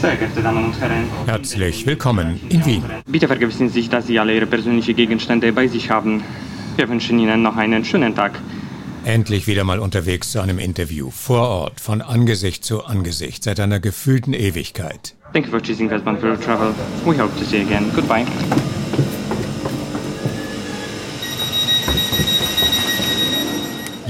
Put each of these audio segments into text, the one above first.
Sehr geehrte Damen und Herren. Herzlich willkommen in Wien. Bitte vergessen Sie sich, dass Sie alle Ihre persönlichen Gegenstände bei sich haben. Wir wünschen Ihnen noch einen schönen Tag. Endlich wieder mal unterwegs zu einem Interview. Vor Ort, von Angesicht zu Angesicht, seit einer gefühlten Ewigkeit. Thank you for choosing Westbound Travel. We hope to see you again. Goodbye.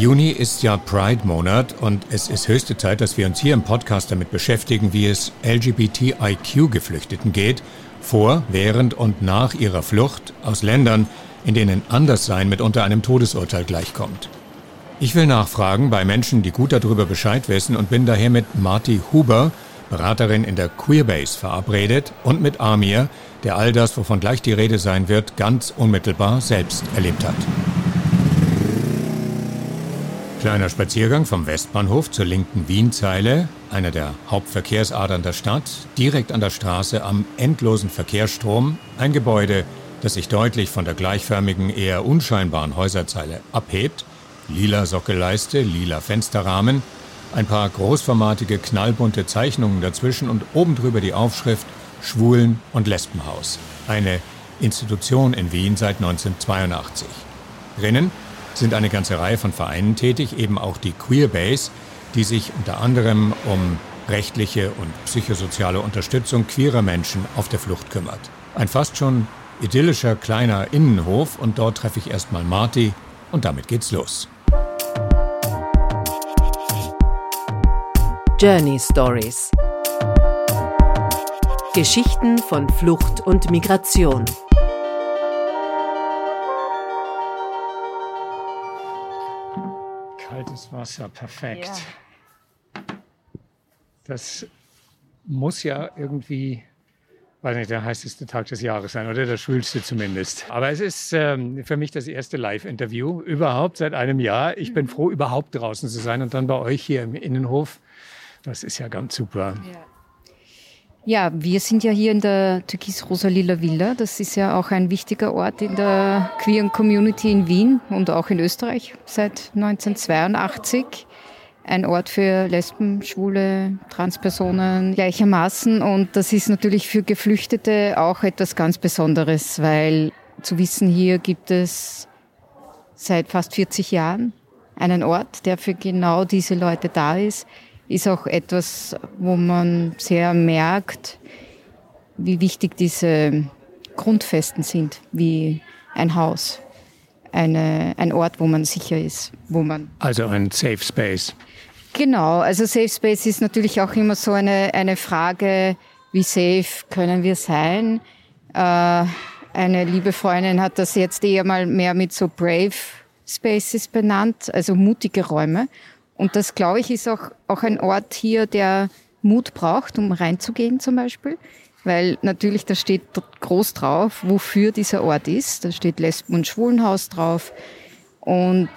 Juni ist ja Pride-Monat und es ist höchste Zeit, dass wir uns hier im Podcast damit beschäftigen, wie es LGBTIQ-Geflüchteten geht, vor, während und nach ihrer Flucht aus Ländern, in denen Anderssein mitunter einem Todesurteil gleichkommt. Ich will nachfragen bei Menschen, die gut darüber Bescheid wissen und bin daher mit Marty Huber, Beraterin in der Queerbase, verabredet und mit Amir, der all das, wovon gleich die Rede sein wird, ganz unmittelbar selbst erlebt hat. Kleiner Spaziergang vom Westbahnhof zur linken Wienzeile, einer der Hauptverkehrsadern der Stadt, direkt an der Straße am endlosen Verkehrsstrom, ein Gebäude, das sich deutlich von der gleichförmigen, eher unscheinbaren Häuserzeile abhebt, lila Sockelleiste, lila Fensterrahmen, ein paar großformatige, knallbunte Zeichnungen dazwischen und oben drüber die Aufschrift Schwulen- und Lesbenhaus, eine Institution in Wien seit 1982. Drinnen sind eine ganze Reihe von Vereinen tätig, eben auch die Queerbase, die sich unter anderem um rechtliche und psychosoziale Unterstützung queerer Menschen auf der Flucht kümmert. Ein fast schon idyllischer kleiner Innenhof und dort treffe ich erstmal Marty und damit geht's los. Journey Stories Geschichten von Flucht und Migration. Kaltes Wasser, perfekt. Ja. Das muss ja irgendwie, weiß nicht, der heißeste Tag des Jahres sein oder der schwülste zumindest. Aber es ist ähm, für mich das erste Live-Interview überhaupt seit einem Jahr. Ich bin froh, überhaupt draußen zu sein und dann bei euch hier im Innenhof. Das ist ja ganz super. Ja. Ja, wir sind ja hier in der Türkis-Rosa-Lila Villa. Das ist ja auch ein wichtiger Ort in der queeren Community in Wien und auch in Österreich seit 1982. Ein Ort für Lesben, Schwule, Transpersonen gleichermaßen. Und das ist natürlich für Geflüchtete auch etwas ganz Besonderes, weil zu wissen, hier gibt es seit fast 40 Jahren einen Ort, der für genau diese Leute da ist ist auch etwas, wo man sehr merkt, wie wichtig diese Grundfesten sind, wie ein Haus, eine, ein Ort, wo man sicher ist, wo man. Also ein Safe Space. Genau, also Safe Space ist natürlich auch immer so eine, eine Frage, wie safe können wir sein? Äh, eine liebe Freundin hat das jetzt eher mal mehr mit so Brave Spaces benannt, also mutige Räume. Und das, glaube ich, ist auch, auch ein Ort hier, der Mut braucht, um reinzugehen zum Beispiel. Weil natürlich, da steht groß drauf, wofür dieser Ort ist. Da steht Lesben- und Schwulenhaus drauf. Und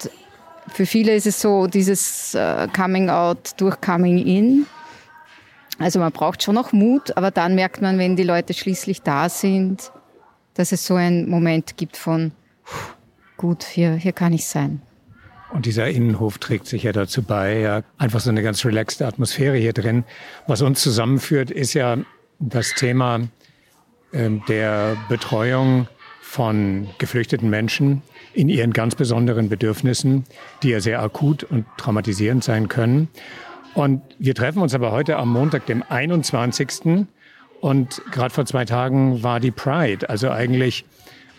für viele ist es so dieses äh, Coming Out durch Coming In. Also man braucht schon noch Mut, aber dann merkt man, wenn die Leute schließlich da sind, dass es so einen Moment gibt von, gut, hier, hier kann ich sein. Und dieser Innenhof trägt sich ja dazu bei, ja, einfach so eine ganz relaxte Atmosphäre hier drin. Was uns zusammenführt, ist ja das Thema äh, der Betreuung von geflüchteten Menschen in ihren ganz besonderen Bedürfnissen, die ja sehr akut und traumatisierend sein können. Und wir treffen uns aber heute am Montag, dem 21. Und gerade vor zwei Tagen war die Pride, also eigentlich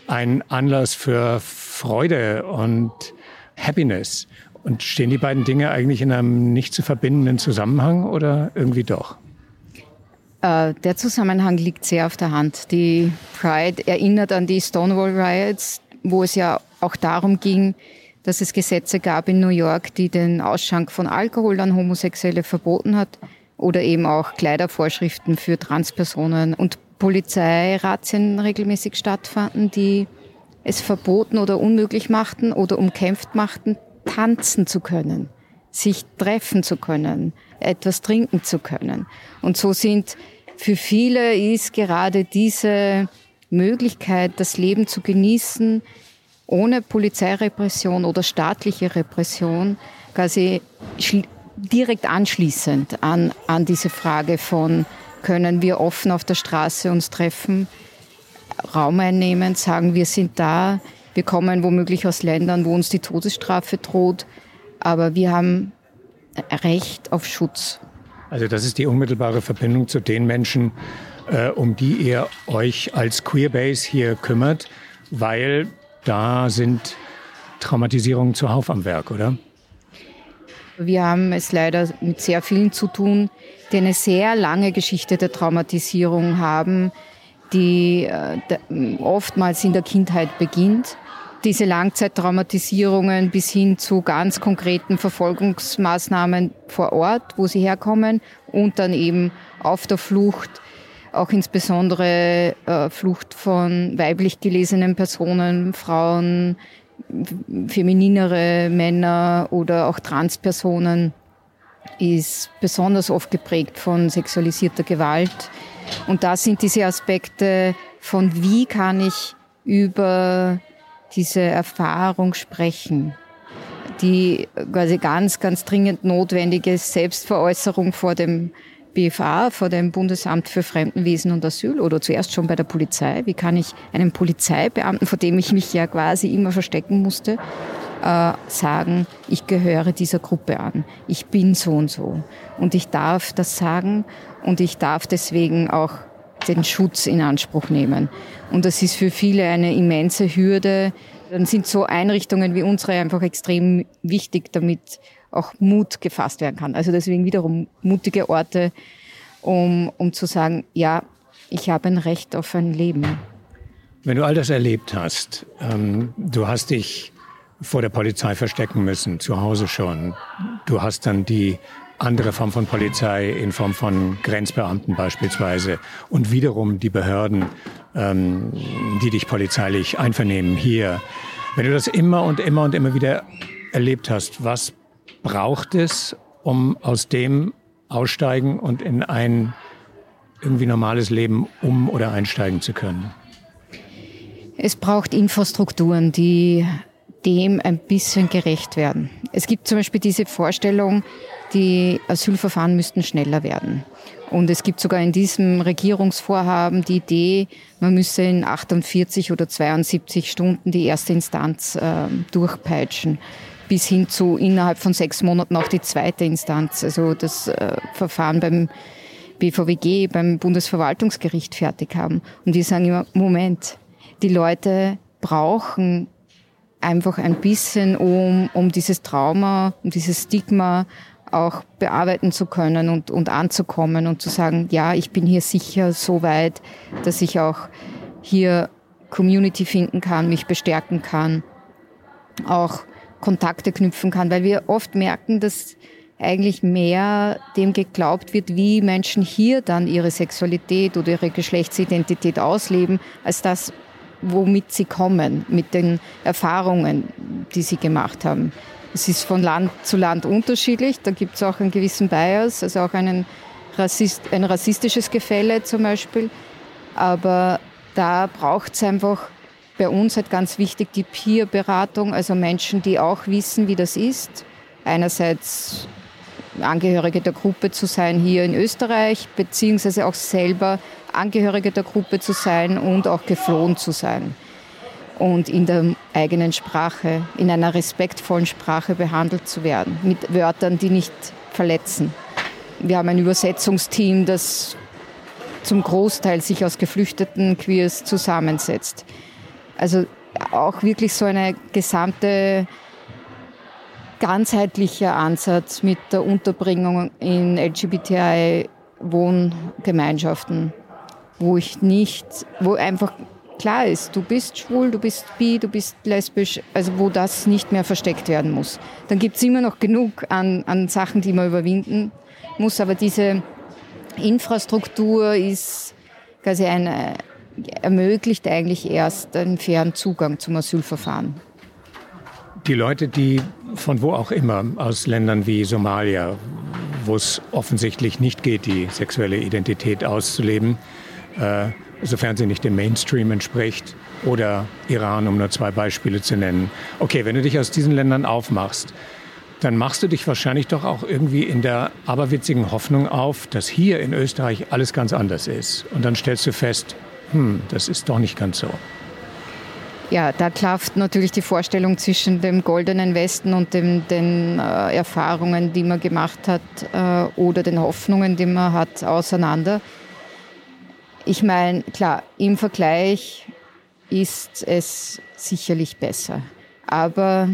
ein Anlass für Freude und Happiness. Und stehen die beiden Dinge eigentlich in einem nicht zu verbindenden Zusammenhang oder irgendwie doch? Äh, der Zusammenhang liegt sehr auf der Hand. Die Pride erinnert an die Stonewall Riots, wo es ja auch darum ging, dass es Gesetze gab in New York, die den Ausschank von Alkohol an Homosexuelle verboten hat oder eben auch Kleidervorschriften für Transpersonen und Polizeirazzien regelmäßig stattfanden, die es verboten oder unmöglich machten oder umkämpft machten, tanzen zu können, sich treffen zu können, etwas trinken zu können. Und so sind für viele ist gerade diese Möglichkeit, das Leben zu genießen, ohne Polizeirepression oder staatliche Repression, quasi direkt anschließend an, an diese Frage von können wir offen auf der Straße uns treffen, Raum einnehmen, sagen, wir sind da, wir kommen womöglich aus Ländern, wo uns die Todesstrafe droht, aber wir haben Recht auf Schutz. Also das ist die unmittelbare Verbindung zu den Menschen, äh, um die ihr euch als Queerbase hier kümmert, weil da sind Traumatisierungen zuhauf am Werk, oder? Wir haben es leider mit sehr vielen zu tun, die eine sehr lange Geschichte der Traumatisierung haben, die äh, oftmals in der Kindheit beginnt. Diese Langzeittraumatisierungen bis hin zu ganz konkreten Verfolgungsmaßnahmen vor Ort, wo sie herkommen und dann eben auf der Flucht, auch insbesondere äh, Flucht von weiblich gelesenen Personen, Frauen, femininere Männer oder auch Transpersonen ist besonders oft geprägt von sexualisierter Gewalt. Und da sind diese Aspekte von wie kann ich über diese Erfahrung sprechen, die quasi ganz, ganz dringend notwendige Selbstveräußerung vor dem BFA, vor dem Bundesamt für Fremdenwesen und Asyl oder zuerst schon bei der Polizei. Wie kann ich einem Polizeibeamten, vor dem ich mich ja quasi immer verstecken musste, äh, sagen, ich gehöre dieser Gruppe an. Ich bin so und so. Und ich darf das sagen und ich darf deswegen auch den Schutz in Anspruch nehmen. Und das ist für viele eine immense Hürde. Dann sind so Einrichtungen wie unsere einfach extrem wichtig, damit auch Mut gefasst werden kann. Also deswegen wiederum mutige Orte, um, um zu sagen, ja, ich habe ein Recht auf ein Leben. Wenn du all das erlebt hast, ähm, du hast dich vor der Polizei verstecken müssen, zu Hause schon. Du hast dann die andere Form von Polizei in Form von Grenzbeamten beispielsweise und wiederum die Behörden, ähm, die dich polizeilich einvernehmen hier. Wenn du das immer und immer und immer wieder erlebt hast, was braucht es, um aus dem aussteigen und in ein irgendwie normales Leben um- oder einsteigen zu können? Es braucht Infrastrukturen, die dem ein bisschen gerecht werden. Es gibt zum Beispiel diese Vorstellung, die Asylverfahren müssten schneller werden. Und es gibt sogar in diesem Regierungsvorhaben die Idee, man müsse in 48 oder 72 Stunden die erste Instanz äh, durchpeitschen bis hin zu innerhalb von sechs Monaten auch die zweite Instanz, also das äh, Verfahren beim BVWG, beim Bundesverwaltungsgericht fertig haben. Und die sagen immer, Moment, die Leute brauchen einfach ein bisschen, um, um dieses Trauma, um dieses Stigma auch bearbeiten zu können und, und anzukommen und zu sagen, ja, ich bin hier sicher so weit, dass ich auch hier Community finden kann, mich bestärken kann, auch Kontakte knüpfen kann, weil wir oft merken, dass eigentlich mehr dem geglaubt wird, wie Menschen hier dann ihre Sexualität oder ihre Geschlechtsidentität ausleben, als das, womit sie kommen, mit den Erfahrungen, die sie gemacht haben. Es ist von Land zu Land unterschiedlich. Da gibt es auch einen gewissen Bias, also auch einen Rassist, ein rassistisches Gefälle zum Beispiel. Aber da braucht es einfach bei uns halt ganz wichtig die Peer-Beratung, also Menschen, die auch wissen, wie das ist. Einerseits Angehörige der Gruppe zu sein hier in Österreich, beziehungsweise auch selber Angehörige der Gruppe zu sein und auch geflohen zu sein. Und in der eigenen Sprache, in einer respektvollen Sprache behandelt zu werden, mit Wörtern, die nicht verletzen. Wir haben ein Übersetzungsteam, das zum Großteil sich aus geflüchteten Queers zusammensetzt. Also auch wirklich so eine gesamte ganzheitlicher Ansatz mit der Unterbringung in LGBTI-Wohngemeinschaften, wo ich nicht, wo einfach klar ist, du bist schwul, du bist bi, du bist lesbisch, also wo das nicht mehr versteckt werden muss. Dann gibt es immer noch genug an, an Sachen, die man überwinden muss, aber diese Infrastruktur ist quasi eine, ermöglicht eigentlich erst einen fairen Zugang zum Asylverfahren. Die Leute, die von wo auch immer, aus Ländern wie Somalia, wo es offensichtlich nicht geht, die sexuelle Identität auszuleben, äh, sofern sie nicht dem Mainstream entspricht, oder Iran, um nur zwei Beispiele zu nennen. Okay, wenn du dich aus diesen Ländern aufmachst, dann machst du dich wahrscheinlich doch auch irgendwie in der aberwitzigen Hoffnung auf, dass hier in Österreich alles ganz anders ist. Und dann stellst du fest, hm, das ist doch nicht ganz so. Ja, da klafft natürlich die Vorstellung zwischen dem goldenen Westen und dem, den äh, Erfahrungen, die man gemacht hat, äh, oder den Hoffnungen, die man hat, auseinander. Ich meine, klar, im Vergleich ist es sicherlich besser. Aber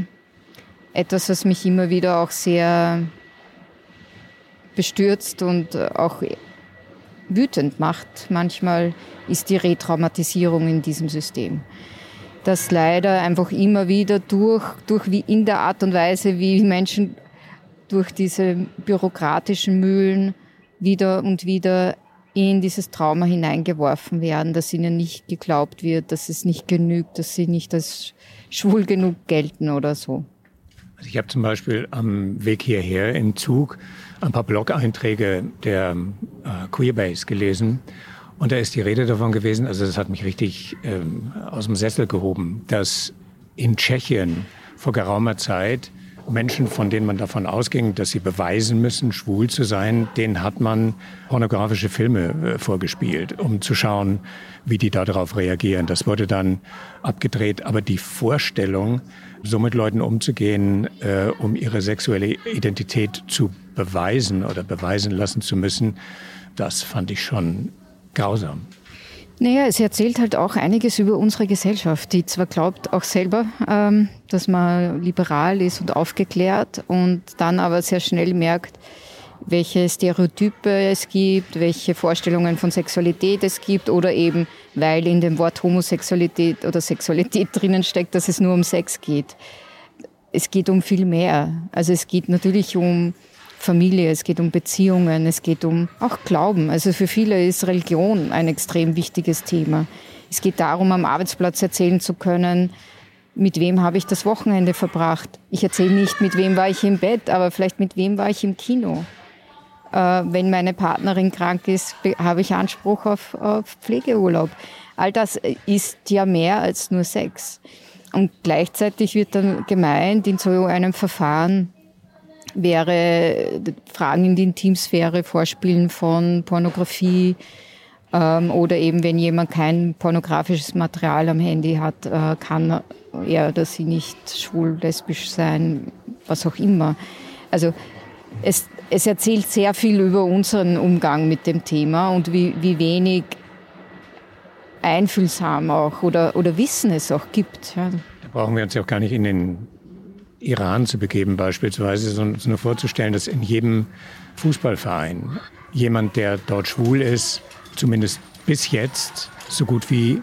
etwas, was mich immer wieder auch sehr bestürzt und auch wütend macht manchmal, ist die Retraumatisierung in diesem System. Dass leider einfach immer wieder durch, durch wie in der Art und Weise, wie Menschen durch diese bürokratischen Mühlen wieder und wieder in dieses Trauma hineingeworfen werden, dass ihnen nicht geglaubt wird, dass es nicht genügt, dass sie nicht als schwul genug gelten oder so. Also ich habe zum Beispiel am Weg hierher im Zug ein paar Blog-Einträge der äh, Queerbase gelesen. Und da ist die Rede davon gewesen, also das hat mich richtig ähm, aus dem Sessel gehoben, dass in Tschechien vor geraumer Zeit Menschen, von denen man davon ausging, dass sie beweisen müssen, schwul zu sein, denen hat man pornografische Filme äh, vorgespielt, um zu schauen, wie die darauf reagieren. Das wurde dann abgedreht. Aber die Vorstellung, so mit Leuten umzugehen, äh, um ihre sexuelle Identität zu beweisen oder beweisen lassen zu müssen, das fand ich schon grausam. Naja, es erzählt halt auch einiges über unsere Gesellschaft, die zwar glaubt auch selber, ähm, dass man liberal ist und aufgeklärt und dann aber sehr schnell merkt, welche Stereotype es gibt, welche Vorstellungen von Sexualität es gibt oder eben, weil in dem Wort Homosexualität oder Sexualität drinnen steckt, dass es nur um Sex geht. Es geht um viel mehr. Also es geht natürlich um Familie, es geht um Beziehungen, es geht um auch Glauben. Also für viele ist Religion ein extrem wichtiges Thema. Es geht darum, am Arbeitsplatz erzählen zu können, mit wem habe ich das Wochenende verbracht. Ich erzähle nicht, mit wem war ich im Bett, aber vielleicht mit wem war ich im Kino. Äh, wenn meine Partnerin krank ist, habe ich Anspruch auf, auf Pflegeurlaub. All das ist ja mehr als nur Sex. Und gleichzeitig wird dann gemeint, in so einem Verfahren wäre Fragen in die Intimsphäre, Vorspielen von Pornografie ähm, oder eben wenn jemand kein pornografisches Material am Handy hat, äh, kann er oder sie nicht schwul, lesbisch sein, was auch immer. Also es, es erzählt sehr viel über unseren Umgang mit dem Thema und wie, wie wenig einfühlsam auch oder, oder Wissen es auch gibt. Ja. Da brauchen wir uns ja auch gar nicht in den Iran zu begeben beispielsweise, sondern nur vorzustellen, dass in jedem Fußballverein jemand, der dort schwul ist, zumindest bis jetzt so gut wie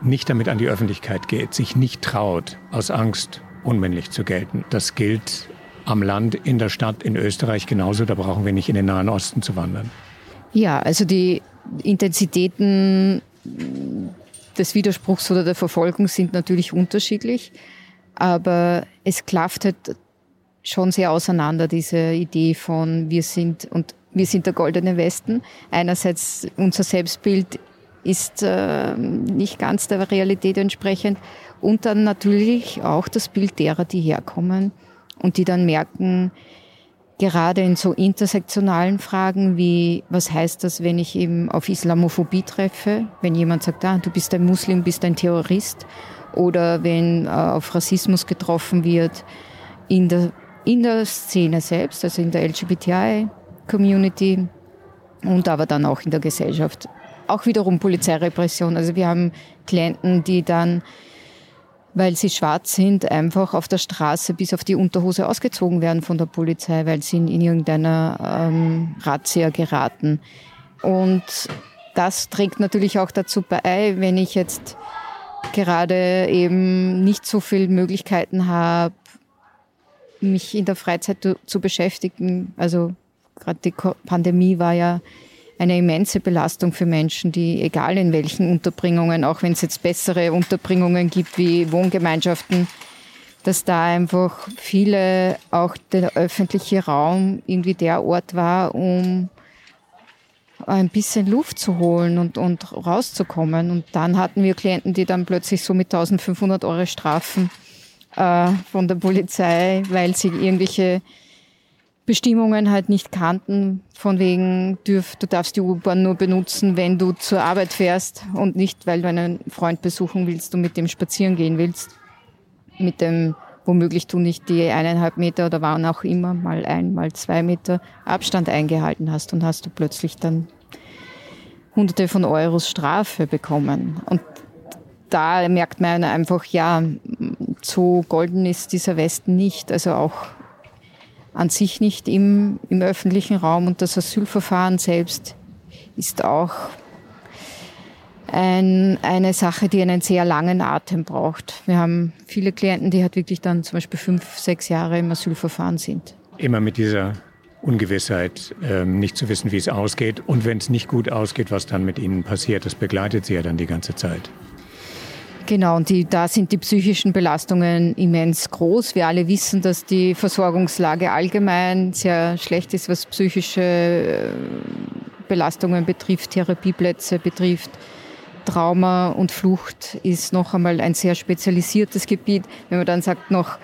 nicht damit an die Öffentlichkeit geht, sich nicht traut, aus Angst unmännlich zu gelten. Das gilt am Land, in der Stadt, in Österreich genauso. Da brauchen wir nicht in den Nahen Osten zu wandern. Ja, also die Intensitäten des Widerspruchs oder der Verfolgung sind natürlich unterschiedlich. Aber es klafft halt schon sehr auseinander, diese Idee von wir sind und wir sind der goldene Westen. Einerseits unser Selbstbild ist äh, nicht ganz der Realität entsprechend. Und dann natürlich auch das Bild derer, die herkommen und die dann merken, gerade in so intersektionalen Fragen wie, was heißt das, wenn ich eben auf Islamophobie treffe, wenn jemand sagt, ah, du bist ein Muslim, bist ein Terrorist oder wenn äh, auf Rassismus getroffen wird in der, in der Szene selbst, also in der LGBTI-Community und aber dann auch in der Gesellschaft. Auch wiederum Polizeirepression. Also wir haben Klienten, die dann, weil sie schwarz sind, einfach auf der Straße bis auf die Unterhose ausgezogen werden von der Polizei, weil sie in, in irgendeiner ähm, Razzia geraten. Und das trägt natürlich auch dazu bei, wenn ich jetzt gerade eben nicht so viele Möglichkeiten habe, mich in der Freizeit zu beschäftigen. Also gerade die Pandemie war ja eine immense Belastung für Menschen, die egal in welchen Unterbringungen, auch wenn es jetzt bessere Unterbringungen gibt wie Wohngemeinschaften, dass da einfach viele auch der öffentliche Raum irgendwie der Ort war, um ein bisschen Luft zu holen und, und rauszukommen. Und dann hatten wir Klienten, die dann plötzlich so mit 1500 Euro Strafen äh, von der Polizei, weil sie irgendwelche Bestimmungen halt nicht kannten, von wegen, dürf, du darfst die U-Bahn nur benutzen, wenn du zur Arbeit fährst und nicht, weil du einen Freund besuchen willst und mit dem spazieren gehen willst. Mit dem, womöglich du nicht die eineinhalb Meter oder waren auch immer mal ein, mal zwei Meter Abstand eingehalten hast und hast du plötzlich dann hunderte von Euros Strafe bekommen. Und da merkt man einfach, ja, so golden ist dieser Westen nicht. Also auch an sich nicht im, im öffentlichen Raum und das Asylverfahren selbst ist auch ein, eine Sache, die einen sehr langen Atem braucht. Wir haben viele Klienten, die halt wirklich dann zum Beispiel fünf, sechs Jahre im Asylverfahren sind. Immer mit dieser Ungewissheit, ähm, nicht zu wissen, wie es ausgeht. Und wenn es nicht gut ausgeht, was dann mit ihnen passiert, das begleitet sie ja dann die ganze Zeit. Genau, und die, da sind die psychischen Belastungen immens groß. Wir alle wissen, dass die Versorgungslage allgemein sehr schlecht ist, was psychische äh, Belastungen betrifft, Therapieplätze betrifft. Trauma und Flucht ist noch einmal ein sehr spezialisiertes Gebiet. Wenn man dann sagt noch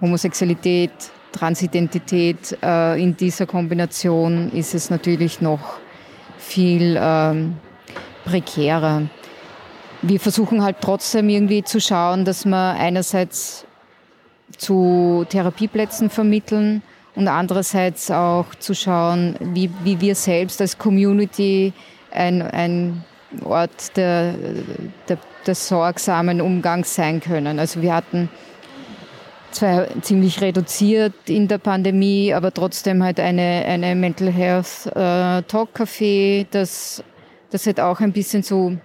Homosexualität, Transidentität, äh, in dieser Kombination ist es natürlich noch viel ähm, prekärer wir versuchen halt trotzdem irgendwie zu schauen, dass wir einerseits zu Therapieplätzen vermitteln und andererseits auch zu schauen, wie, wie wir selbst als Community ein, ein Ort der, der, des sorgsamen Umgangs sein können. Also wir hatten zwar ziemlich reduziert in der Pandemie, aber trotzdem halt eine, eine Mental Health äh, Talk Café, das, das halt auch ein bisschen so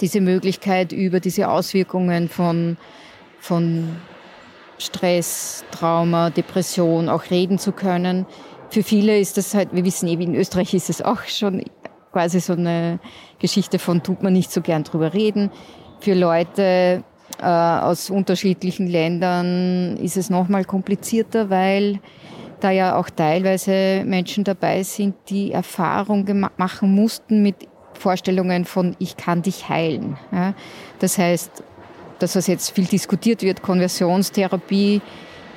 diese Möglichkeit über diese Auswirkungen von, von Stress, Trauma, Depression auch reden zu können. Für viele ist das halt, wir wissen eh, in Österreich ist es auch schon quasi so eine Geschichte von, tut man nicht so gern drüber reden. Für Leute äh, aus unterschiedlichen Ländern ist es nochmal komplizierter, weil da ja auch teilweise Menschen dabei sind, die Erfahrung machen mussten mit Vorstellungen von ich kann dich heilen. Ja. Das heißt, das, was jetzt viel diskutiert wird, Konversionstherapie,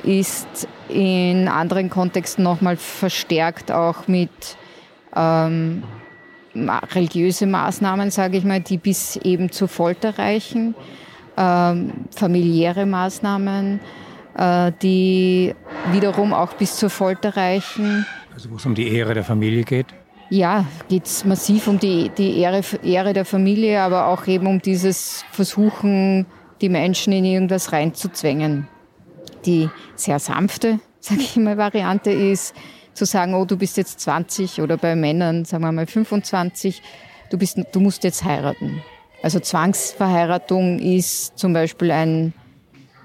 ist in anderen Kontexten nochmal verstärkt auch mit ähm, religiöse Maßnahmen, sage ich mal, die bis eben zur Folter reichen, ähm, familiäre Maßnahmen, äh, die wiederum auch bis zur Folter reichen. Also wo es um die Ehre der Familie geht? Ja, geht es massiv um die, die Ehre, Ehre der Familie, aber auch eben um dieses Versuchen, die Menschen in irgendwas reinzuzwängen. Die sehr sanfte, sage ich mal, Variante ist zu sagen, oh, du bist jetzt 20 oder bei Männern, sagen wir mal 25, du, bist, du musst jetzt heiraten. Also Zwangsverheiratung ist zum Beispiel ein,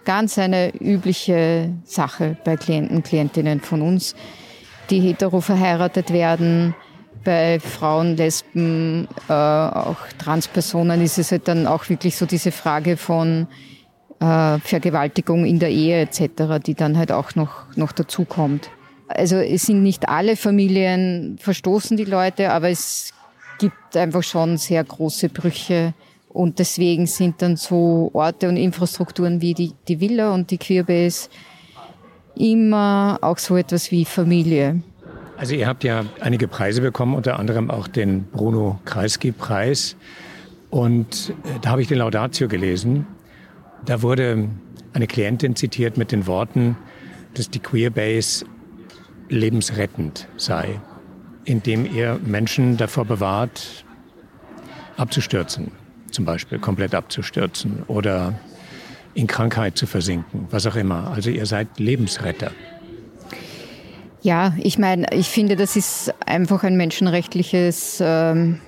ganz eine übliche Sache bei Klienten, Klientinnen von uns, die hetero verheiratet werden, bei Frauen, Lesben, äh, auch Transpersonen ist es halt dann auch wirklich so diese Frage von äh, Vergewaltigung in der Ehe etc., die dann halt auch noch, noch dazu kommt. Also es sind nicht alle Familien verstoßen die Leute, aber es gibt einfach schon sehr große Brüche und deswegen sind dann so Orte und Infrastrukturen wie die, die Villa und die Queerbase immer auch so etwas wie Familie. Also ihr habt ja einige Preise bekommen, unter anderem auch den Bruno Kreisky-Preis. Und äh, da habe ich den Laudatio gelesen. Da wurde eine Klientin zitiert mit den Worten, dass die Queerbase lebensrettend sei, indem ihr Menschen davor bewahrt, abzustürzen, zum Beispiel komplett abzustürzen oder in Krankheit zu versinken, was auch immer. Also ihr seid Lebensretter. Ja, ich meine, ich finde, das ist einfach ein menschenrechtliches ähm,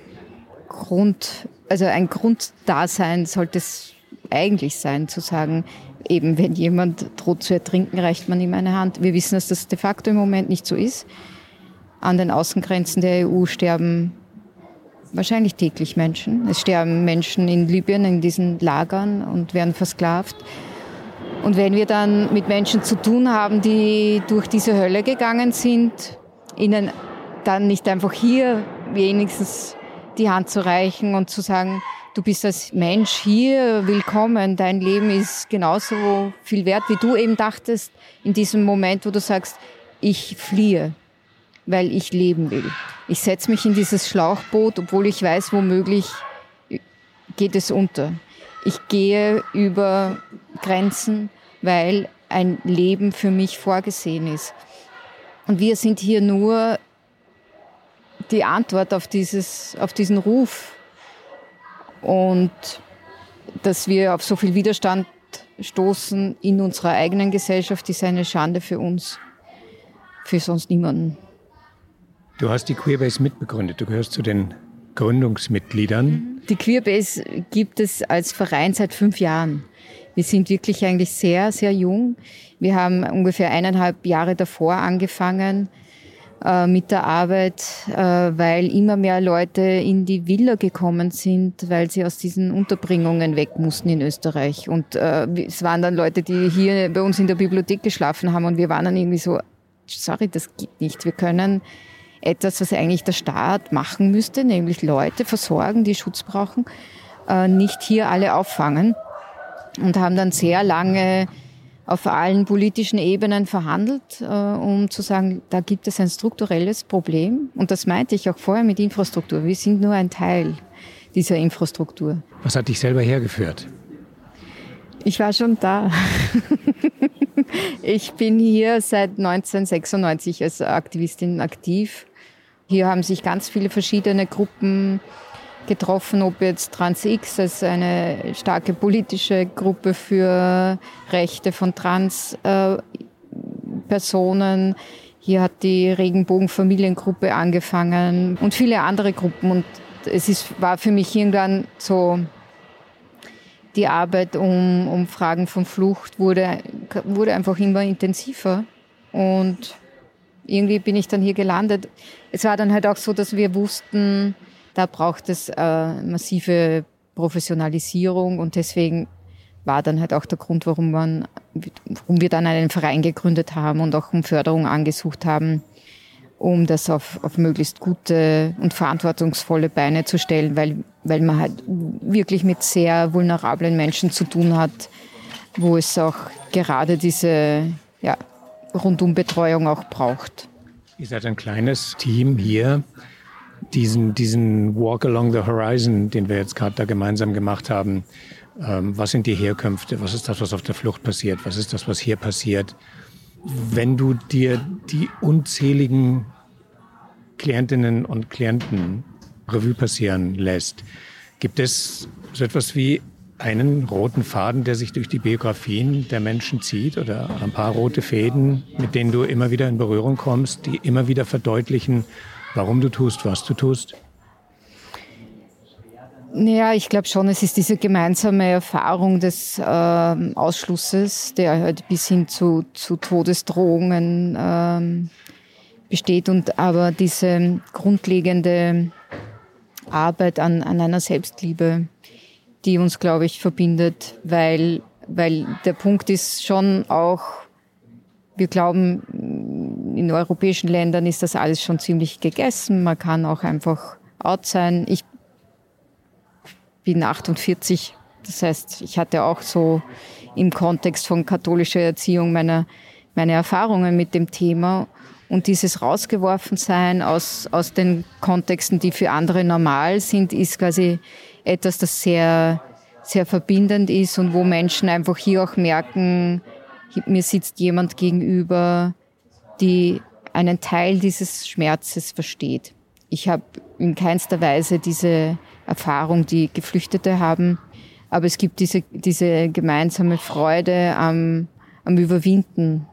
Grund, also ein Grunddasein sollte es eigentlich sein, zu sagen, eben wenn jemand droht zu ertrinken, reicht man ihm eine Hand. Wir wissen, dass das de facto im Moment nicht so ist. An den Außengrenzen der EU sterben wahrscheinlich täglich Menschen. Es sterben Menschen in Libyen in diesen Lagern und werden versklavt. Und wenn wir dann mit Menschen zu tun haben, die durch diese Hölle gegangen sind, ihnen dann nicht einfach hier wenigstens die Hand zu reichen und zu sagen, du bist als Mensch hier willkommen, dein Leben ist genauso viel wert, wie du eben dachtest, in diesem Moment, wo du sagst, ich fliehe, weil ich leben will. Ich setze mich in dieses Schlauchboot, obwohl ich weiß, womöglich geht es unter. Ich gehe über Grenzen, weil ein Leben für mich vorgesehen ist. Und wir sind hier nur die Antwort auf, dieses, auf diesen Ruf. Und dass wir auf so viel Widerstand stoßen in unserer eigenen Gesellschaft, ist eine Schande für uns, für sonst niemanden. Du hast die Queerbase mitbegründet. Du gehörst zu den Gründungsmitgliedern. Die Queerbase gibt es als Verein seit fünf Jahren. Wir sind wirklich eigentlich sehr, sehr jung. Wir haben ungefähr eineinhalb Jahre davor angefangen mit der Arbeit, äh, weil immer mehr Leute in die Villa gekommen sind, weil sie aus diesen Unterbringungen weg mussten in Österreich. Und äh, es waren dann Leute, die hier bei uns in der Bibliothek geschlafen haben und wir waren dann irgendwie so, sorry, das geht nicht. Wir können etwas, was eigentlich der Staat machen müsste, nämlich Leute versorgen, die Schutz brauchen, äh, nicht hier alle auffangen und haben dann sehr lange auf allen politischen Ebenen verhandelt, äh, um zu sagen, da gibt es ein strukturelles Problem. Und das meinte ich auch vorher mit Infrastruktur. Wir sind nur ein Teil dieser Infrastruktur. Was hat dich selber hergeführt? Ich war schon da. ich bin hier seit 1996 als Aktivistin aktiv. Hier haben sich ganz viele verschiedene Gruppen getroffen, ob jetzt TransX als eine starke politische Gruppe für Rechte von Transpersonen. Hier hat die Regenbogenfamiliengruppe angefangen und viele andere Gruppen. Und es ist, war für mich irgendwann so, die Arbeit um, um Fragen von Flucht wurde, wurde einfach immer intensiver. Und irgendwie bin ich dann hier gelandet. Es war dann halt auch so, dass wir wussten, da braucht es äh, massive Professionalisierung und deswegen war dann halt auch der Grund, warum, man, warum wir dann einen Verein gegründet haben und auch um Förderung angesucht haben, um das auf, auf möglichst gute und verantwortungsvolle Beine zu stellen, weil, weil man halt wirklich mit sehr vulnerablen Menschen zu tun hat, wo es auch gerade diese ja, Rundumbetreuung auch braucht. Ihr seid ein kleines Team hier. Diesen, diesen Walk Along the Horizon, den wir jetzt gerade da gemeinsam gemacht haben, ähm, was sind die Herkünfte? Was ist das, was auf der Flucht passiert? Was ist das, was hier passiert? Wenn du dir die unzähligen Klientinnen und Klienten Revue passieren lässt, gibt es so etwas wie einen roten Faden, der sich durch die Biografien der Menschen zieht oder ein paar rote Fäden, mit denen du immer wieder in Berührung kommst, die immer wieder verdeutlichen, warum du tust, was du tust? Ja, ich glaube schon, es ist diese gemeinsame Erfahrung des äh, Ausschlusses, der halt bis hin zu, zu Todesdrohungen ähm, besteht und aber diese grundlegende Arbeit an, an einer Selbstliebe, die uns, glaube ich, verbindet, weil, weil der Punkt ist schon auch, wir glauben, in europäischen Ländern ist das alles schon ziemlich gegessen. Man kann auch einfach out sein. Ich bin 48, das heißt, ich hatte auch so im Kontext von katholischer Erziehung meine, meine Erfahrungen mit dem Thema. Und dieses Rausgeworfensein aus, aus den Kontexten, die für andere normal sind, ist quasi etwas, das sehr, sehr verbindend ist und wo Menschen einfach hier auch merken, mir sitzt jemand gegenüber, die einen Teil dieses Schmerzes versteht. Ich habe in keinster Weise diese Erfahrung, die Geflüchtete haben, aber es gibt diese, diese gemeinsame Freude am, am Überwinden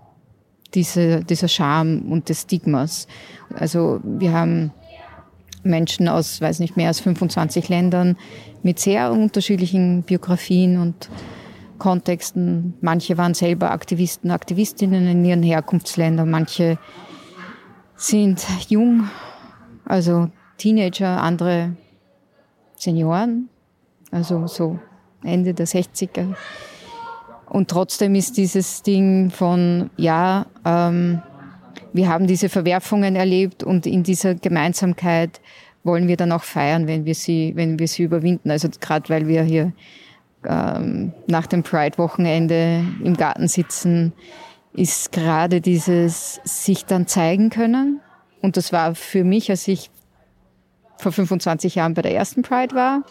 dieser, dieser Scham und des Stigmas. Also wir haben Menschen aus, weiß nicht, mehr als 25 Ländern mit sehr unterschiedlichen Biografien und Kontexten. Manche waren selber Aktivisten, Aktivistinnen in ihren Herkunftsländern, manche sind jung, also Teenager, andere Senioren, also so Ende der 60er. Und trotzdem ist dieses Ding von, ja, ähm, wir haben diese Verwerfungen erlebt und in dieser Gemeinsamkeit wollen wir dann auch feiern, wenn wir sie, wenn wir sie überwinden. Also gerade weil wir hier ähm, nach dem Pride-Wochenende im Garten sitzen, ist gerade dieses sich dann zeigen können. Und das war für mich, als ich vor 25 Jahren bei der ersten Pride war,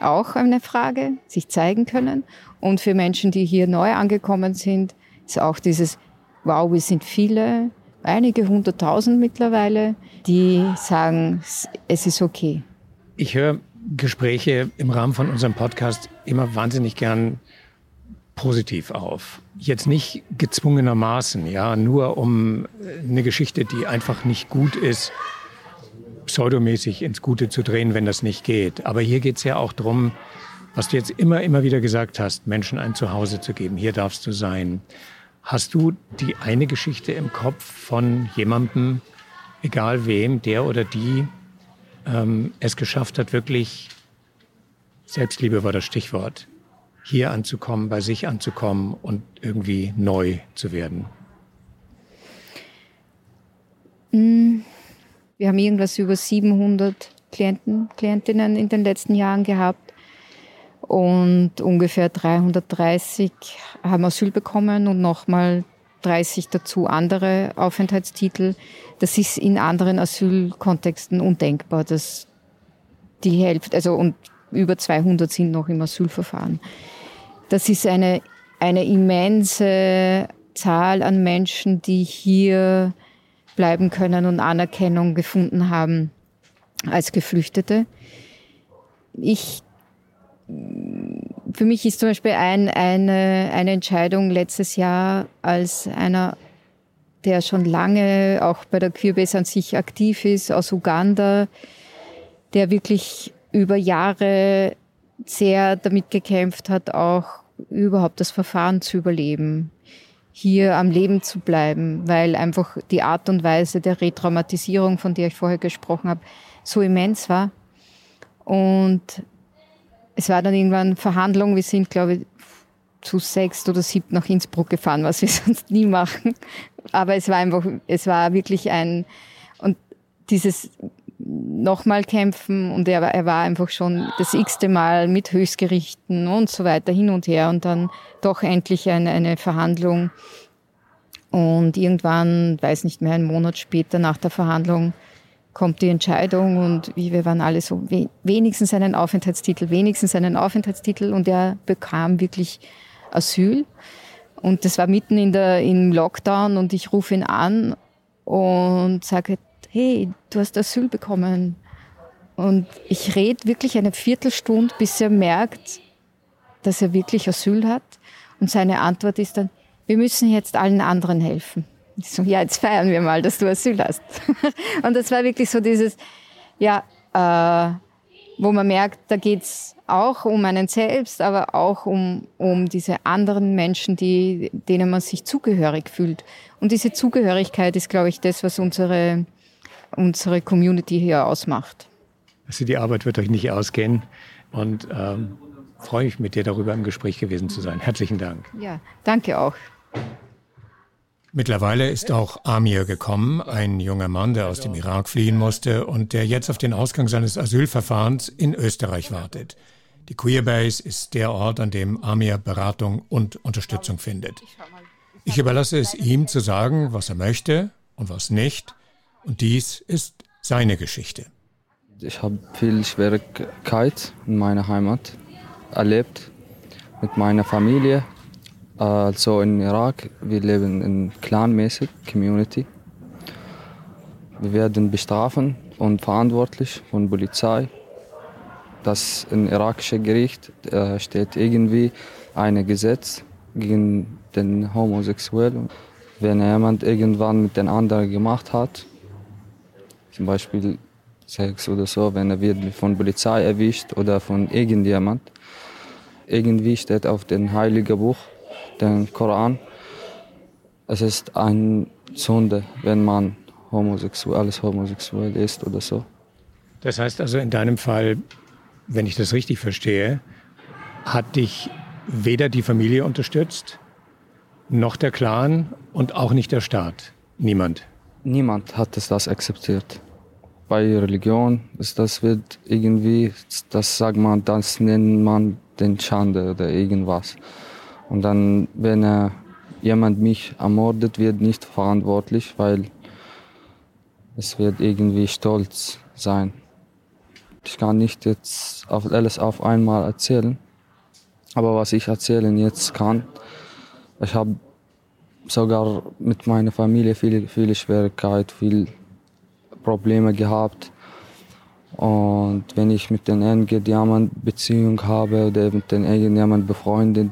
auch eine Frage, sich zeigen können. Und für Menschen, die hier neu angekommen sind, ist auch dieses, wow, wir sind viele, einige hunderttausend mittlerweile, die sagen, es ist okay. Ich höre Gespräche im Rahmen von unserem Podcast immer wahnsinnig gern positiv auf. Jetzt nicht gezwungenermaßen, ja, nur um eine Geschichte, die einfach nicht gut ist, pseudomäßig ins Gute zu drehen, wenn das nicht geht. Aber hier geht es ja auch darum, was du jetzt immer, immer wieder gesagt hast, Menschen ein Zuhause zu geben. Hier darfst du sein. Hast du die eine Geschichte im Kopf von jemandem, egal wem, der oder die ähm, es geschafft hat, wirklich, Selbstliebe war das Stichwort, hier anzukommen, bei sich anzukommen und irgendwie neu zu werden? Mm, wir haben irgendwas über 700 Klienten, Klientinnen in den letzten Jahren gehabt und ungefähr 330 haben Asyl bekommen und nochmal 30 dazu andere Aufenthaltstitel. Das ist in anderen Asylkontexten undenkbar, dass die Hälfte, also und über 200 sind noch im Asylverfahren. Das ist eine, eine immense Zahl an Menschen, die hier bleiben können und Anerkennung gefunden haben als Geflüchtete. Ich, für mich ist zum Beispiel ein, eine, eine Entscheidung letztes Jahr als einer, der schon lange auch bei der Queerbase an sich aktiv ist, aus Uganda, der wirklich über Jahre sehr damit gekämpft hat, auch überhaupt das Verfahren zu überleben, hier am Leben zu bleiben, weil einfach die Art und Weise der Retraumatisierung, von der ich vorher gesprochen habe, so immens war. Und es war dann irgendwann Verhandlung. Wir sind, glaube ich, zu sechs oder sieben nach Innsbruck gefahren, was wir sonst nie machen. Aber es war einfach, es war wirklich ein, und dieses nochmal kämpfen und er, er war einfach schon das x-te Mal mit Höchstgerichten und so weiter hin und her und dann doch endlich eine, eine Verhandlung und irgendwann, weiß nicht mehr, einen Monat später nach der Verhandlung kommt die Entscheidung und wir waren alle so, wenigstens einen Aufenthaltstitel, wenigstens einen Aufenthaltstitel und er bekam wirklich Asyl. Und das war mitten in der, im Lockdown und ich rufe ihn an und sage, hey, du hast Asyl bekommen. Und ich rede wirklich eine Viertelstunde, bis er merkt, dass er wirklich Asyl hat. Und seine Antwort ist dann, wir müssen jetzt allen anderen helfen. Ich so, ja, jetzt feiern wir mal, dass du Asyl hast. und das war wirklich so dieses, ja, äh, wo man merkt, da geht's auch um einen selbst, aber auch um, um diese anderen Menschen, die, denen man sich zugehörig fühlt. Und diese Zugehörigkeit ist, glaube ich, das, was unsere unsere Community hier ausmacht. Also die Arbeit wird euch nicht ausgehen und ähm, freue mich mit dir darüber im Gespräch gewesen zu sein. Herzlichen Dank. Ja, danke auch. Mittlerweile ist auch Amir gekommen, ein junger Mann, der aus dem Irak fliehen musste und der jetzt auf den Ausgang seines Asylverfahrens in Österreich wartet. Die Queerbase ist der Ort, an dem Amir Beratung und Unterstützung findet. Ich überlasse es ihm zu sagen, was er möchte und was nicht. Und dies ist seine Geschichte. Ich habe viel Schwierigkeit in meiner Heimat erlebt mit meiner Familie. Also in Irak, wir leben in clanmäßig Community. Wir werden bestrafen und verantwortlich von Polizei. Das im irakischen Gericht äh, steht irgendwie ein Gesetz gegen den Homosexuellen. Wenn jemand irgendwann mit den anderen gemacht hat, zum Beispiel Sex oder so, wenn er wird von Polizei erwischt oder von irgendjemand. Irgendwie steht auf dem Heiligen Buch, dem Koran, es ist eine Sünde, wenn man homosexuell, alles homosexuell ist oder so. Das heißt also in deinem Fall, wenn ich das richtig verstehe, hat dich weder die Familie unterstützt, noch der Clan und auch nicht der Staat. Niemand. Niemand hat das akzeptiert. bei Religion ist das wird irgendwie, das sagt man, das nennt man den Schande oder irgendwas. Und dann, wenn er jemand mich ermordet, wird nicht verantwortlich, weil es wird irgendwie stolz sein. Ich kann nicht jetzt alles auf einmal erzählen, aber was ich erzählen jetzt kann, ich habe sogar mit meiner Familie viele, viele Schwierigkeiten, viele Probleme gehabt. Und wenn ich mit den irgendjemand Beziehung habe oder mit den irgendjemand befreundet,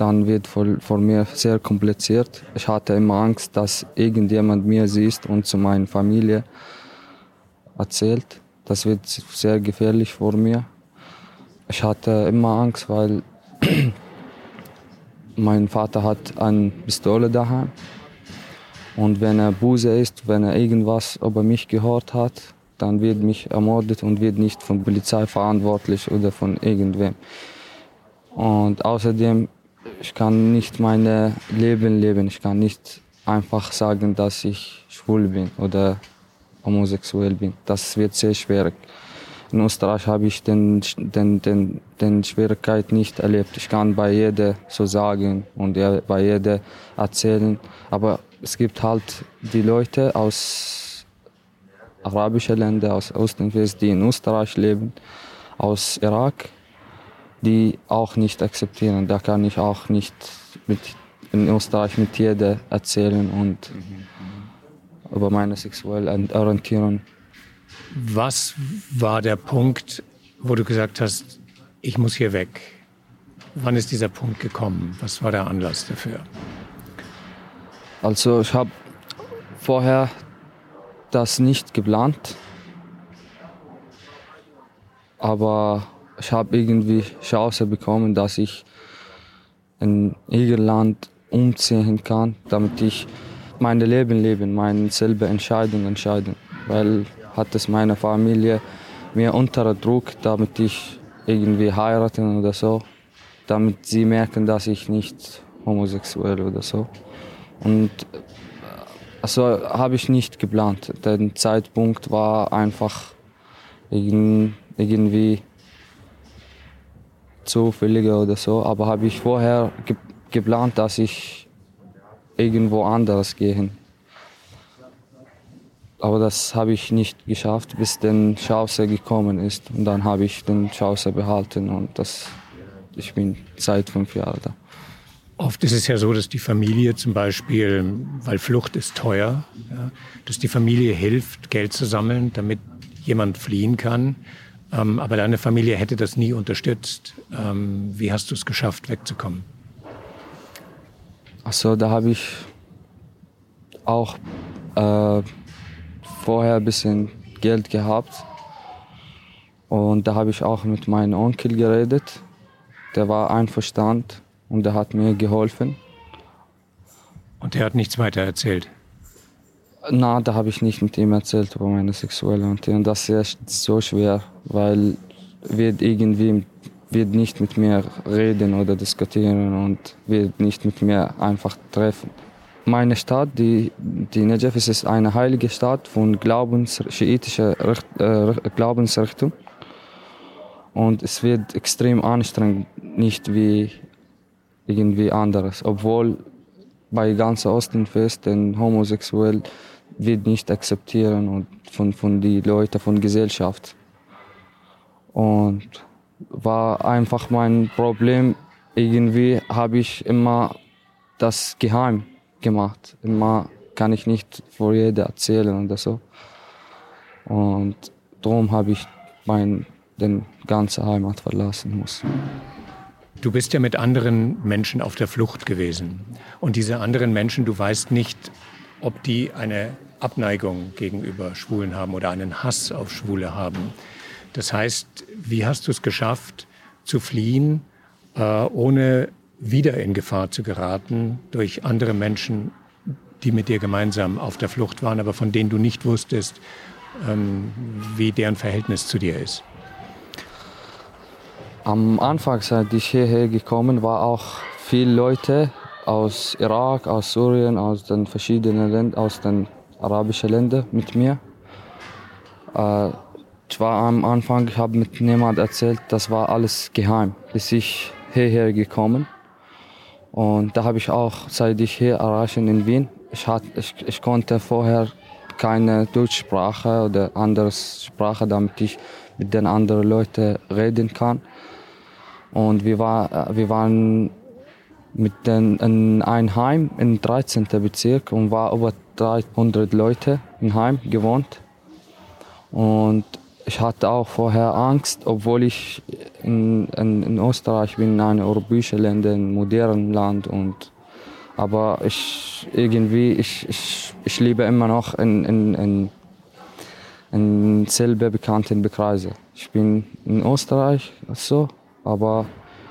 dann wird vor, vor mir sehr kompliziert. Ich hatte immer Angst, dass irgendjemand mir sieht und zu meiner Familie erzählt. Das wird sehr gefährlich vor mir. Ich hatte immer Angst, weil mein Vater hat eine Pistole daheim. Und wenn er Buse ist, wenn er irgendwas über mich gehört hat, dann wird mich ermordet und wird nicht von Polizei verantwortlich oder von irgendwem. Und außerdem, ich kann nicht mein Leben leben. Ich kann nicht einfach sagen, dass ich schwul bin oder homosexuell bin. Das wird sehr schwierig. In Österreich habe ich den, den, den, den Schwierigkeit nicht erlebt. Ich kann bei jeder so sagen und bei jeder erzählen. Aber es gibt halt die Leute aus arabischen Ländern, aus Ost und West, die in Österreich leben, aus Irak, die auch nicht akzeptieren. Da kann ich auch nicht mit, in Österreich mit jedem erzählen und mhm. über meine sexuelle Orientierung was war der Punkt, wo du gesagt hast, ich muss hier weg? Wann ist dieser Punkt gekommen? Was war der Anlass dafür? Also ich habe vorher das nicht geplant, aber ich habe irgendwie Chance bekommen, dass ich in Irland umziehen kann, damit ich mein Leben leben, meine selber Entscheidung entscheiden, weil hat es meine Familie mir unter Druck, damit ich irgendwie heiraten oder so, damit sie merken, dass ich nicht homosexuell oder so. Und äh, also habe ich nicht geplant. Der Zeitpunkt war einfach irgendwie zufälliger oder so. Aber habe ich vorher ge geplant, dass ich irgendwo anders gehen aber das habe ich nicht geschafft, bis der Chance gekommen ist. Und dann habe ich den Chance behalten und das, ich bin seit fünf Jahren da. Oft ist es ja so, dass die Familie zum Beispiel, weil Flucht ist teuer, ja, dass die Familie hilft, Geld zu sammeln, damit jemand fliehen kann. Ähm, aber deine Familie hätte das nie unterstützt. Ähm, wie hast du es geschafft, wegzukommen? Also da habe ich auch äh, vorher ein bisschen Geld gehabt. Und da habe ich auch mit meinem Onkel geredet. Der war einverstanden und der hat mir geholfen. Und der hat nichts weiter erzählt? Na, da habe ich nicht mit ihm erzählt über meine sexuelle Orientierung. Das ist so schwer, weil wird irgendwie wird nicht mit mir reden oder diskutieren und wird nicht mit mir einfach treffen. Meine Stadt, die, die Najaf, ist eine heilige Stadt von Glaubens, schiitischer äh, Glaubensrichtung. Und es wird extrem anstrengend, nicht wie irgendwie anderes. Obwohl bei ganz Ostenfest den Homosexuell wird nicht akzeptieren und von, von den Leuten, von Gesellschaft. Und war einfach mein Problem. Irgendwie habe ich immer das geheim gemacht. Immer kann ich nicht vor jeder erzählen oder so. Und darum habe ich mein, den ganze Heimat verlassen muss. Du bist ja mit anderen Menschen auf der Flucht gewesen. Und diese anderen Menschen, du weißt nicht, ob die eine Abneigung gegenüber Schwulen haben oder einen Hass auf Schwule haben. Das heißt, wie hast du es geschafft, zu fliehen, äh, ohne wieder in Gefahr zu geraten durch andere Menschen, die mit dir gemeinsam auf der Flucht waren, aber von denen du nicht wusstest, ähm, wie deren Verhältnis zu dir ist? Am Anfang, seit ich hierher gekommen war, auch viele Leute aus Irak, aus Syrien, aus den verschiedenen Ländern, aus den arabischen Ländern mit mir. Äh, ich war am Anfang, ich habe mit niemand erzählt, das war alles geheim, bis ich hierher gekommen. Und da habe ich auch, seit ich hier erreiche in Wien, ich, hat, ich, ich konnte vorher keine Deutschsprache oder andere Sprache, damit ich mit den anderen Leuten reden kann. Und wir, war, wir waren mit den, in ein Heim im 13. Bezirk und war über 300 Leute im Heim gewohnt. Und ich hatte auch vorher Angst, obwohl ich in, in, in Österreich bin, in einem europäischen Land, ein modernen Land. Und, aber ich irgendwie, ich, ich, ich lebe immer noch in, in, in, in selber bekannten Bekreise. Ich bin in Österreich, so, aber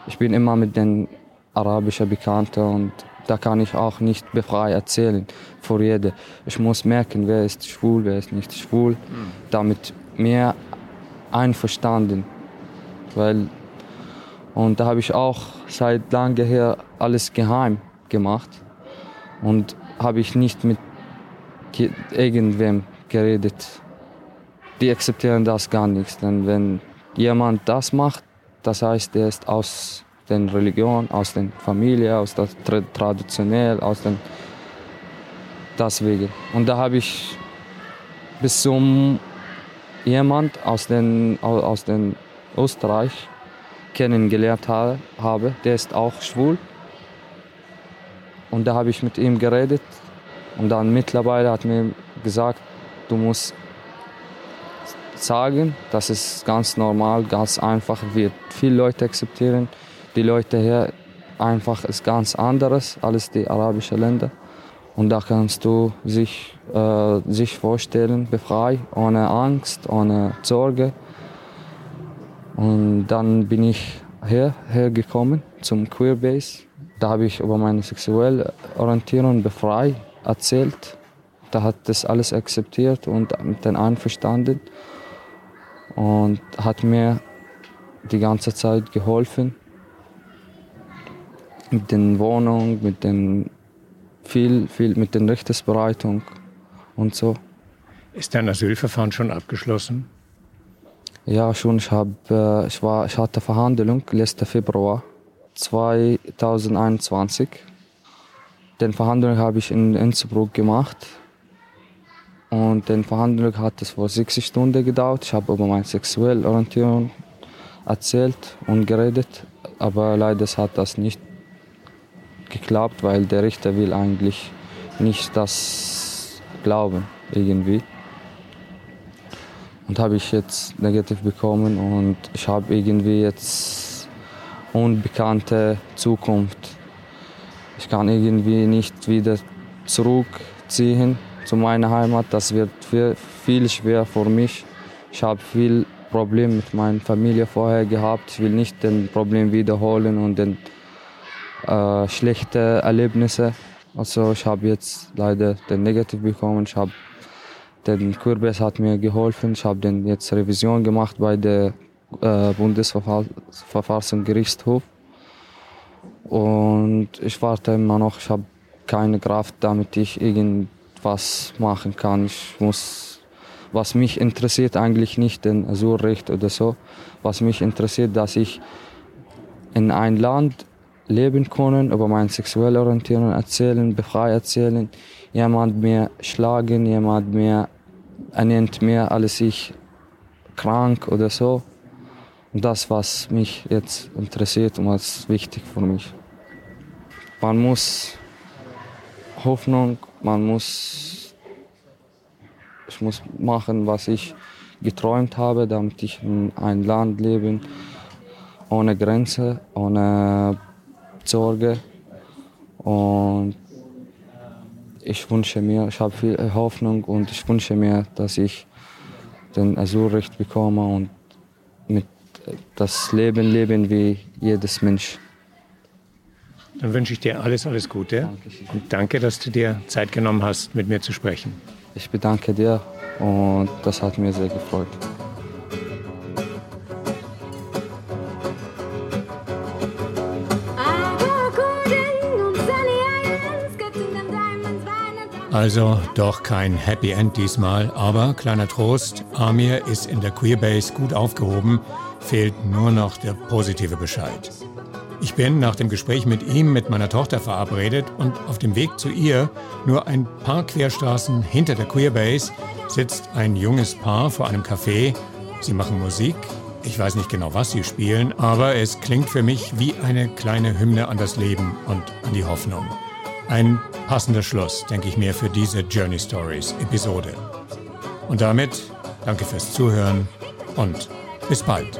ich bin immer mit den arabischen Bekannten und da kann ich auch nicht befreit erzählen vor jedem. Ich muss merken, wer ist schwul, wer ist nicht schwul, mhm. damit mir einverstanden. Weil, und da habe ich auch seit langem her alles geheim gemacht und habe ich nicht mit irgendwem geredet. Die akzeptieren das gar nicht. Denn wenn jemand das macht, das heißt, er ist aus der Religion, aus der Familie, aus der traditionell, aus den deswegen. Und da habe ich bis zum jemand aus den aus den Österreich kennengelernt habe, der ist auch schwul. Und da habe ich mit ihm geredet und dann mittlerweile hat mir gesagt, du musst sagen, das ist ganz normal, ganz einfach, wird viele Leute akzeptieren. Die Leute hier einfach ist ganz anderes als die arabischen Länder. Und da kannst du sich, äh, sich vorstellen, befreit, ohne Angst, ohne Sorge. Und dann bin ich hier, hergekommen zum Queerbase. Da habe ich über meine sexuelle Orientierung befreit erzählt. Da hat das alles akzeptiert und mit den einverstanden und hat mir die ganze Zeit geholfen mit den Wohnungen, mit den viel, viel mit den Rechtsbereitung und so. Ist dein Asylverfahren schon abgeschlossen? Ja, schon. Ich, hab, äh, ich, war, ich hatte Verhandlung letzten Februar 2021. Den Verhandlung habe ich in Innsbruck gemacht. Und den Verhandlung hat es vor 60 Stunden gedauert. Ich habe über meine sexuelle Orientierung erzählt und geredet, aber leider hat das nicht geklappt, weil der Richter will eigentlich nicht das glauben irgendwie. Und habe ich jetzt negativ bekommen und ich habe irgendwie jetzt unbekannte Zukunft. Ich kann irgendwie nicht wieder zurückziehen zu meiner Heimat. Das wird viel schwer für mich. Ich habe viel Probleme mit meiner Familie vorher gehabt. Ich will nicht den Problem wiederholen und den äh, schlechte Erlebnisse. Also ich habe jetzt leider den Negativ bekommen. Ich habe den Kürbis hat mir geholfen. Ich habe den jetzt Revision gemacht bei der äh, Bundesverfassungsgerichtshof. Und ich warte immer noch. Ich habe keine Kraft, damit ich irgendwas machen kann. Ich muss, was mich interessiert, eigentlich nicht den Asylrecht oder so. Was mich interessiert, dass ich in ein Land leben können, über meine sexuelle Orientierung erzählen, befreit erzählen. Jemand mehr schlagen, jemand mehr ernennt mehr als ich krank oder so. Das, was mich jetzt interessiert und was wichtig für mich. Man muss Hoffnung, man muss, ich muss machen, was ich geträumt habe, damit ich in ein Land leben ohne Grenze, ohne Sorge. Und ich wünsche mir, ich habe viel Hoffnung und ich wünsche mir, dass ich den Asylrecht bekomme und mit das Leben leben wie jedes Mensch. Dann wünsche ich dir alles, alles Gute Dankeschön. und danke, dass du dir Zeit genommen hast, mit mir zu sprechen. Ich bedanke dir und das hat mir sehr gefreut. Also doch kein Happy End diesmal, aber kleiner Trost, Amir ist in der Queerbase gut aufgehoben, fehlt nur noch der positive Bescheid. Ich bin nach dem Gespräch mit ihm mit meiner Tochter verabredet und auf dem Weg zu ihr, nur ein paar Querstraßen hinter der Queerbase, sitzt ein junges Paar vor einem Café. Sie machen Musik. Ich weiß nicht genau, was sie spielen, aber es klingt für mich wie eine kleine Hymne an das Leben und an die Hoffnung. Ein passender Schluss, denke ich mir, für diese Journey Stories Episode. Und damit danke fürs Zuhören und bis bald.